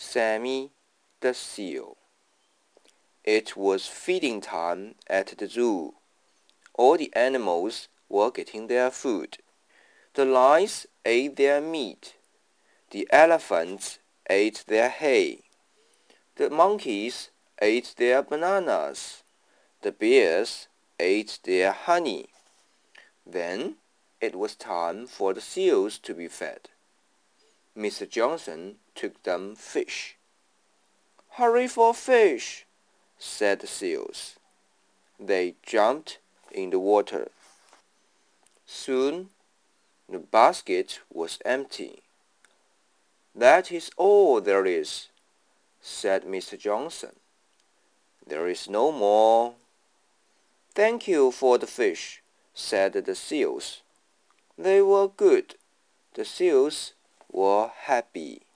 Sammy the Seal. It was feeding time at the zoo. All the animals were getting their food. The lions ate their meat. The elephants ate their hay. The monkeys ate their bananas. The bears ate their honey. Then it was time for the seals to be fed. Mr. Johnson took them fish. Hurry for fish, said the seals. They jumped in the water. Soon the basket was empty. That is all there is, said Mr. Johnson. There is no more. Thank you for the fish, said the seals. They were good. The seals were happy.